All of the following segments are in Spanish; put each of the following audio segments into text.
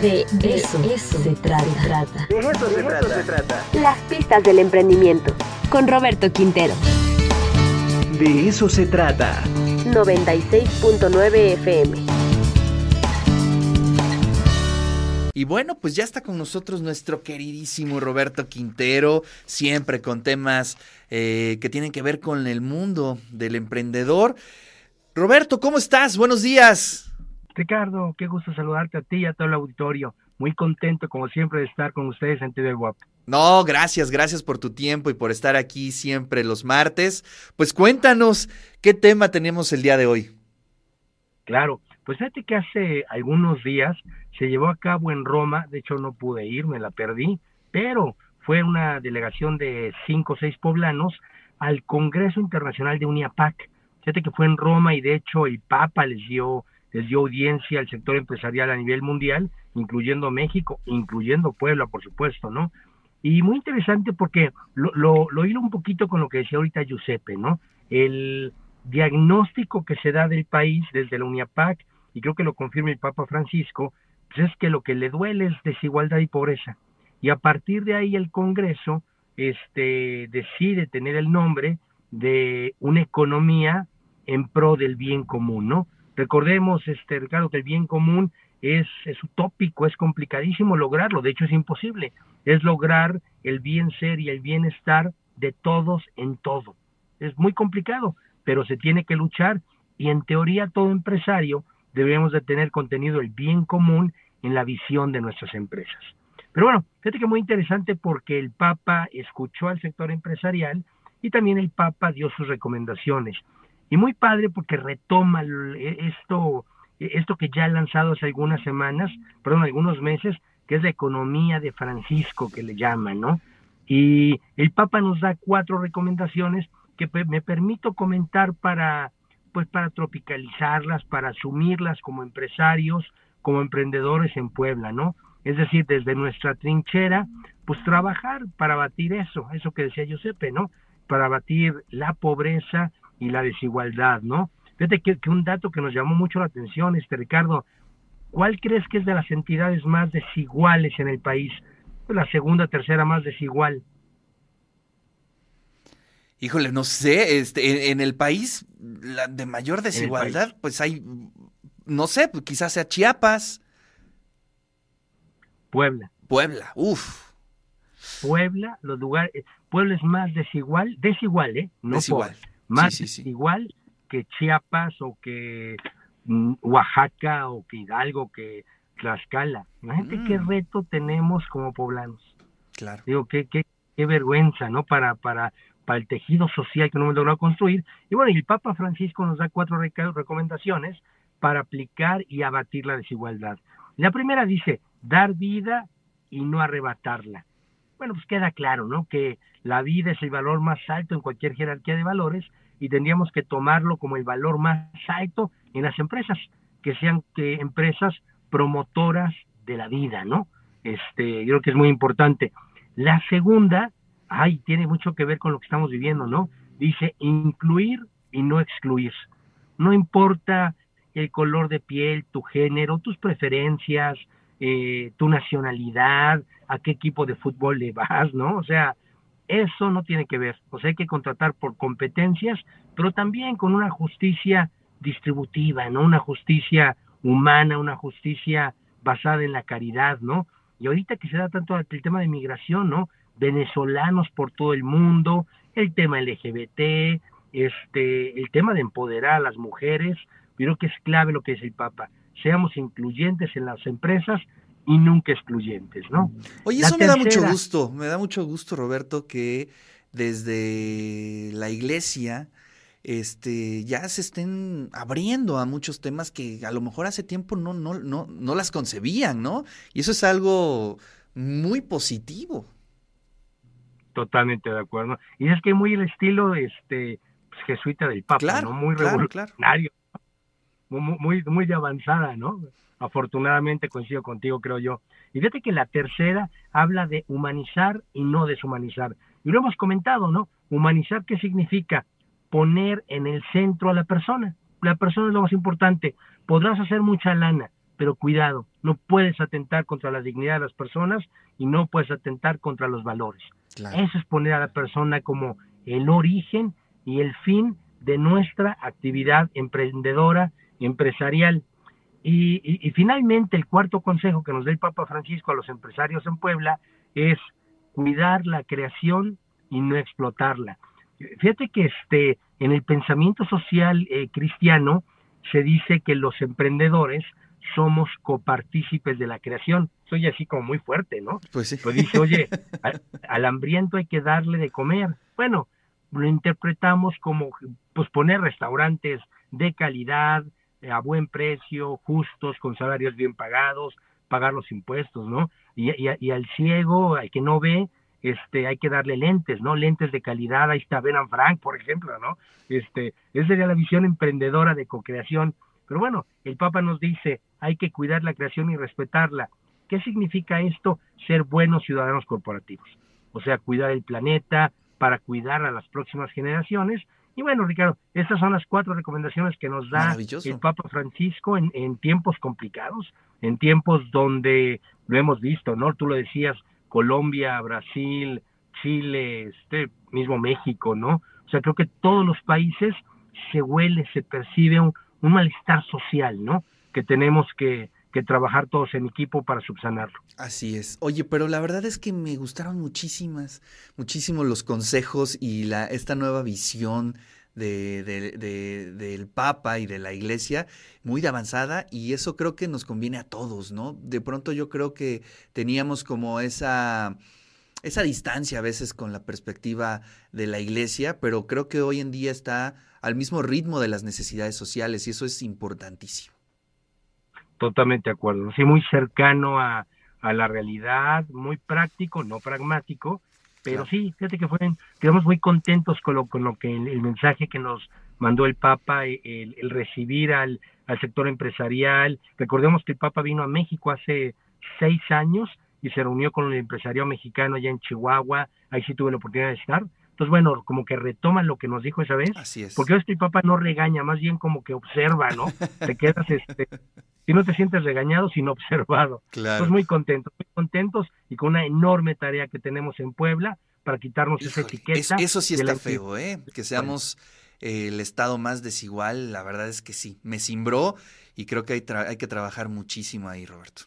De, eso, se, trata. De eso, se, trata. Las pistas del emprendimiento. Con Roberto Quintero. De eso se trata. 96.9 FM. Y bueno, pues ya está con nosotros nuestro queridísimo Roberto Quintero, siempre con temas eh, que tienen que ver con el mundo del emprendedor. Roberto, ¿cómo estás? Buenos días. Ricardo, qué gusto saludarte a ti y a todo el auditorio. Muy contento, como siempre, de estar con ustedes en TV. No, gracias, gracias por tu tiempo y por estar aquí siempre los martes. Pues cuéntanos qué tema tenemos el día de hoy. Claro, pues fíjate que hace algunos días se llevó a cabo en Roma, de hecho no pude ir, me la perdí, pero fue una delegación de cinco o seis poblanos al Congreso Internacional de UNIAPAC. Fíjate que fue en Roma y de hecho el Papa les dio les dio audiencia al sector empresarial a nivel mundial, incluyendo México, incluyendo Puebla, por supuesto, ¿no? Y muy interesante porque lo, lo, lo hilo un poquito con lo que decía ahorita Giuseppe, ¿no? El diagnóstico que se da del país desde la UNIAPAC, y creo que lo confirma el Papa Francisco, pues es que lo que le duele es desigualdad y pobreza. Y a partir de ahí el Congreso este, decide tener el nombre de una economía en pro del bien común, ¿no? Recordemos, este, Ricardo, que el bien común es, utópico, es complicadísimo lograrlo, de hecho es imposible, es lograr el bien ser y el bienestar de todos en todo. Es muy complicado, pero se tiene que luchar y en teoría todo empresario debemos de tener contenido el bien común en la visión de nuestras empresas. Pero bueno, fíjate que muy interesante porque el Papa escuchó al sector empresarial y también el Papa dio sus recomendaciones. Y muy padre porque retoma e, esto, e, esto que ya ha lanzado hace algunas semanas, perdón, algunos meses, que es la economía de Francisco, que le llaman, ¿no? Y el Papa nos da cuatro recomendaciones que me permito comentar para, pues, para tropicalizarlas, para asumirlas como empresarios, como emprendedores en Puebla, ¿no? Es decir, desde nuestra trinchera, pues trabajar para batir eso, eso que decía Giuseppe, ¿no? Para batir la pobreza, y la desigualdad, ¿no? Fíjate que, un dato que nos llamó mucho la atención, este Ricardo, ¿cuál crees que es de las entidades más desiguales en el país? La segunda, tercera más desigual. Híjole, no sé, este, en, el país la de mayor desigualdad, pues hay, no sé, pues quizás sea Chiapas. Puebla. Puebla, uff. Puebla, los lugares, Puebla es más desigual, desigual, ¿eh? No desigual más igual que Chiapas o que mm, Oaxaca o que Hidalgo, que Tlaxcala. Imagínate qué mm. reto tenemos como poblanos. Claro. Digo, qué, qué, qué vergüenza, ¿no? Para, para, para el tejido social que no hemos logrado construir. Y bueno, y el Papa Francisco nos da cuatro recomendaciones para aplicar y abatir la desigualdad. La primera dice, dar vida y no arrebatarla. Bueno, pues queda claro, ¿no? Que la vida es el valor más alto en cualquier jerarquía de valores y tendríamos que tomarlo como el valor más alto en las empresas, que sean que empresas promotoras de la vida, ¿no? Este, yo creo que es muy importante. La segunda, ay, tiene mucho que ver con lo que estamos viviendo, ¿no? Dice incluir y no excluir. No importa el color de piel, tu género, tus preferencias, eh, tu nacionalidad, a qué equipo de fútbol le vas, ¿no? O sea, eso no tiene que ver. O sea, hay que contratar por competencias, pero también con una justicia distributiva, ¿no? Una justicia humana, una justicia basada en la caridad, ¿no? Y ahorita que se da tanto el tema de migración, ¿no? Venezolanos por todo el mundo, el tema LGBT, este, el tema de empoderar a las mujeres, creo que es clave lo que dice el Papa. Seamos incluyentes en las empresas, y nunca excluyentes, ¿no? Oye, eso me da mucho gusto, me da mucho gusto, Roberto, que desde la iglesia este, ya se estén abriendo a muchos temas que a lo mejor hace tiempo no, no, no, no las concebían, ¿no? Y eso es algo muy positivo. Totalmente de acuerdo. Y es que muy el estilo este pues, jesuita del Papa, ¿no? Muy revolucionario, Muy, muy, muy de avanzada, ¿no? afortunadamente coincido contigo, creo yo. Y fíjate que la tercera habla de humanizar y no deshumanizar. Y lo hemos comentado, ¿no? Humanizar, ¿qué significa? Poner en el centro a la persona. La persona es lo más importante. Podrás hacer mucha lana, pero cuidado, no puedes atentar contra la dignidad de las personas y no puedes atentar contra los valores. Eso es poner a la persona como el origen y el fin de nuestra actividad emprendedora, empresarial. Y, finalmente, el cuarto consejo que nos da el Papa Francisco a los empresarios en Puebla es cuidar la creación y no explotarla. Fíjate que este, en el pensamiento social eh, cristiano se dice que los emprendedores somos copartícipes de la creación. Soy así como muy fuerte, ¿no? Pues sí. Pues dice, oye, al, hambriento hay que darle de comer. Bueno, lo interpretamos como pues poner restaurantes de calidad, a buen precio, justos, con salarios bien pagados, pagar los impuestos, ¿no? Y, y, al ciego, al que no ve, este, hay que darle lentes, ¿no? Lentes de calidad, ahí está Benan Frank, por ejemplo, ¿no? Este, esa sería la visión emprendedora de co-creación. Pero bueno, el Papa nos dice, hay que cuidar la creación y respetarla. ¿Qué significa esto? Ser buenos ciudadanos corporativos. O sea, cuidar el planeta para cuidar a las próximas generaciones. Y bueno, Ricardo, estas son las cuatro recomendaciones que nos da el Papa Francisco en, en tiempos complicados, en tiempos donde lo hemos visto, ¿no? Tú lo decías, Colombia, Brasil, Chile, este mismo México, ¿no? O sea, creo que todos los países se huele, se percibe un, un malestar social, ¿no? Que tenemos que, que trabajar todos en equipo para subsanarlo. Así es. Oye, pero la verdad es que me gustaron muchísimas, muchísimo los consejos y la, esta nueva visión de, de, del Papa y de la Iglesia muy avanzada y eso creo que nos conviene a todos, ¿no? De pronto yo creo que teníamos como esa esa distancia a veces con la perspectiva de la iglesia, pero creo que hoy en día está al mismo ritmo de las necesidades sociales y eso es importantísimo. Totalmente de acuerdo. Sí, muy cercano a, a la realidad, muy práctico, no pragmático, pero sí, fíjate que fueron, quedamos muy contentos con lo, con lo que el, mensaje que nos mandó el Papa, el, el recibir al, al, sector empresarial. Recordemos que el Papa vino a México hace seis años y se reunió con el empresario mexicano allá en Chihuahua, ahí sí tuve la oportunidad de estar. Entonces, bueno, como que retoman lo que nos dijo esa vez. Así es. Porque este Papa no regaña, más bien como que observa, ¿no? Te quedas este, si no te sientes regañado, sino observado. Claro. muy contentos, muy contentos y con una enorme tarea que tenemos en Puebla para quitarnos esa etiqueta. eso sí está feo, ¿eh? Que seamos eh, el estado más desigual, la verdad es que sí, me cimbró y creo que hay, hay que trabajar muchísimo ahí, Roberto.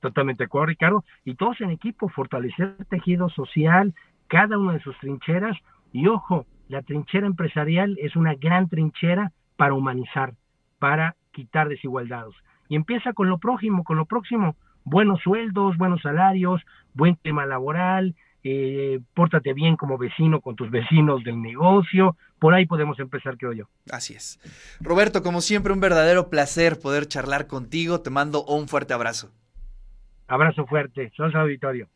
Totalmente de acuerdo, Ricardo. Y todos en equipo, fortalecer el tejido social, cada una de sus trincheras. Y ojo, la trinchera empresarial es una gran trinchera para humanizar, para quitar desigualdades. Y empieza con lo próximo, con lo próximo, buenos sueldos, buenos salarios, buen tema laboral, eh, pórtate bien como vecino con tus vecinos del negocio, por ahí podemos empezar, creo yo. Así es. Roberto, como siempre, un verdadero placer poder charlar contigo, te mando un fuerte abrazo. Abrazo fuerte, sos auditorio.